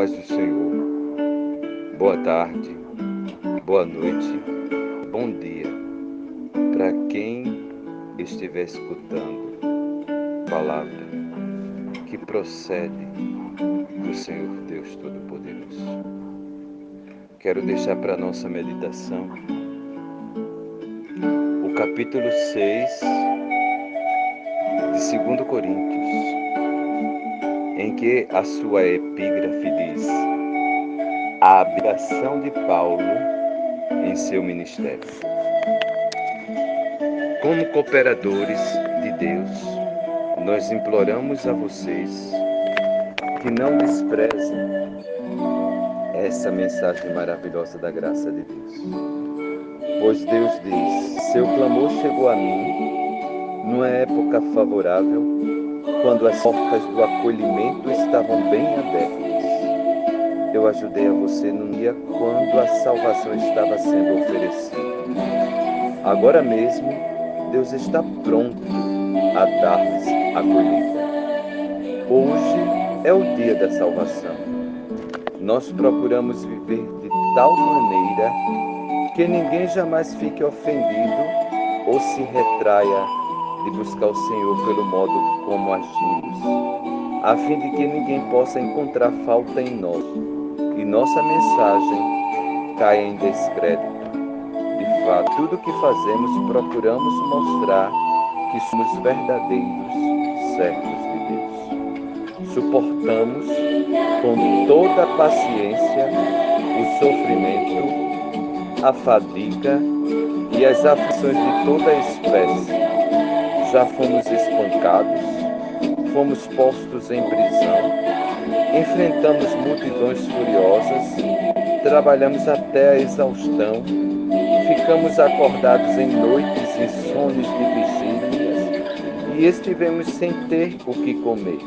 paz do Senhor. Boa tarde, boa noite, bom dia para quem estiver escutando palavra que procede do Senhor Deus Todo-Poderoso. Quero deixar para nossa meditação o capítulo 6 de 2 Coríntios em que a sua epígrafe diz: A abdicação de Paulo em seu ministério. Como cooperadores de Deus, nós imploramos a vocês que não desprezem essa mensagem maravilhosa da graça de Deus. Pois Deus diz: Seu clamor chegou a mim numa época favorável quando as portas do acolhimento estavam bem abertas. Eu ajudei a você no dia quando a salvação estava sendo oferecida. Agora mesmo, Deus está pronto a dar-lhes acolhida. Hoje é o dia da salvação. Nós procuramos viver de tal maneira que ninguém jamais fique ofendido ou se retraia de buscar o Senhor pelo modo como agimos, a fim de que ninguém possa encontrar falta em nós e nossa mensagem caia em descrédito. De fato, tudo o que fazemos procuramos mostrar que somos verdadeiros servos de Deus. Suportamos com toda a paciência o sofrimento, a fadiga e as aflições de toda espécie já fomos espancados, fomos postos em prisão, enfrentamos multidões furiosas, trabalhamos até a exaustão, ficamos acordados em noites insônias de vigílias e estivemos sem ter o que comer.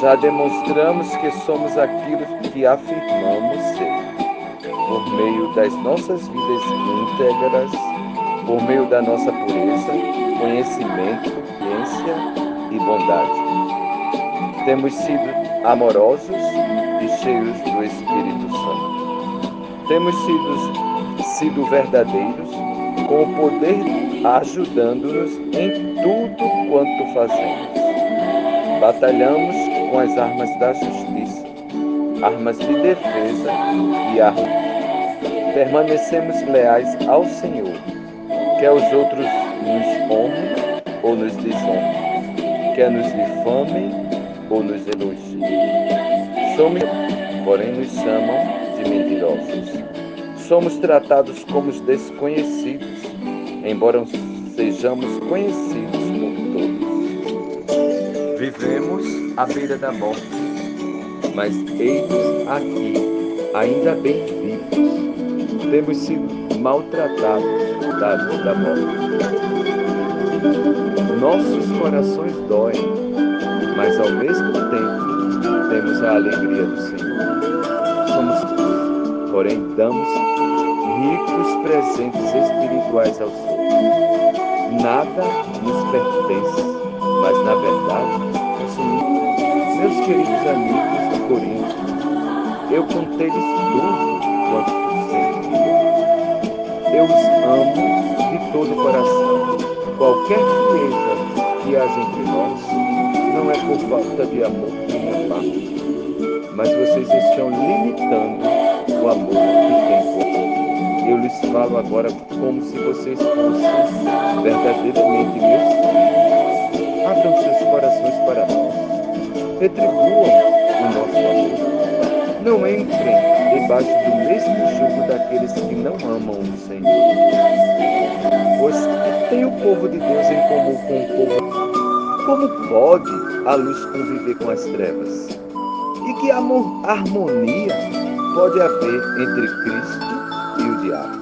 Já demonstramos que somos aquilo que afirmamos ser, por meio das nossas vidas íntegras, por meio da nossa pureza, conhecimento, ciência e bondade. Temos sido amorosos e cheios do Espírito Santo. Temos sido, sido verdadeiros, com o poder ajudando-nos em tudo quanto fazemos. Batalhamos com as armas da justiça, armas de defesa e armas. Permanecemos leais ao Senhor Quer os outros nos honrem ou nos desonrem, quer nos difamem ou nos elogiem. Somos, porém, nos chamam de mentirosos. Somos tratados como desconhecidos, embora sejamos conhecidos por todos. Vivemos à beira da morte, mas eis aqui, ainda bem vivos. Temos sido maltratados da morte. Nossos corações doem, mas ao mesmo tempo temos a alegria do Senhor. Somos, porém, damos ricos presentes espirituais aos outros. Nada nos pertence, mas na verdade possuímos. Meus queridos amigos de Corinto, eu contei-lhes tudo quanto eu os amo de todo o coração. Qualquer frieza que haja entre nós não é por falta de amor da minha parte, mas vocês estão limitando o amor que tem por mim. Eu lhes falo agora como se vocês fossem verdadeiramente meus filhos. Abram seus corações para nós. Retribuam o nosso amor. Não entrem debaixo do mesmo jugo daqueles que não amam o Senhor. Pois que tem o povo de Deus em comum com o povo? Como pode a luz conviver com as trevas? E que harmonia pode haver entre Cristo e o diabo?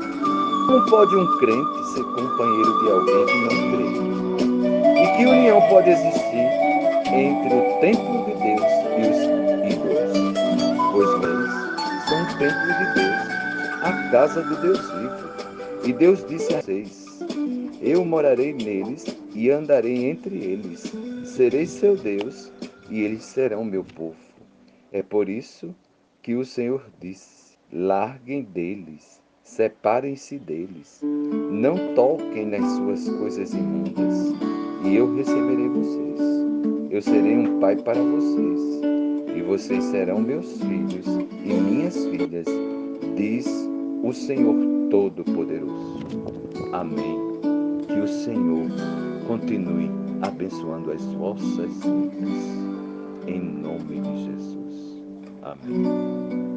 Como pode um crente ser companheiro de alguém que não crê? E que união pode existir entre o templo de Deus templo de Deus, a casa do Deus vivo. E Deus disse a vocês: Eu morarei neles e andarei entre eles. Serei seu Deus e eles serão meu povo. É por isso que o Senhor disse: larguem deles, separem-se deles, não toquem nas suas coisas imundas, e eu receberei vocês. Eu serei um pai para vocês, e vocês serão meus filhos e minhas filhas, diz o Senhor Todo-Poderoso. Amém. Que o Senhor continue abençoando as vossas vidas. Em nome de Jesus. Amém.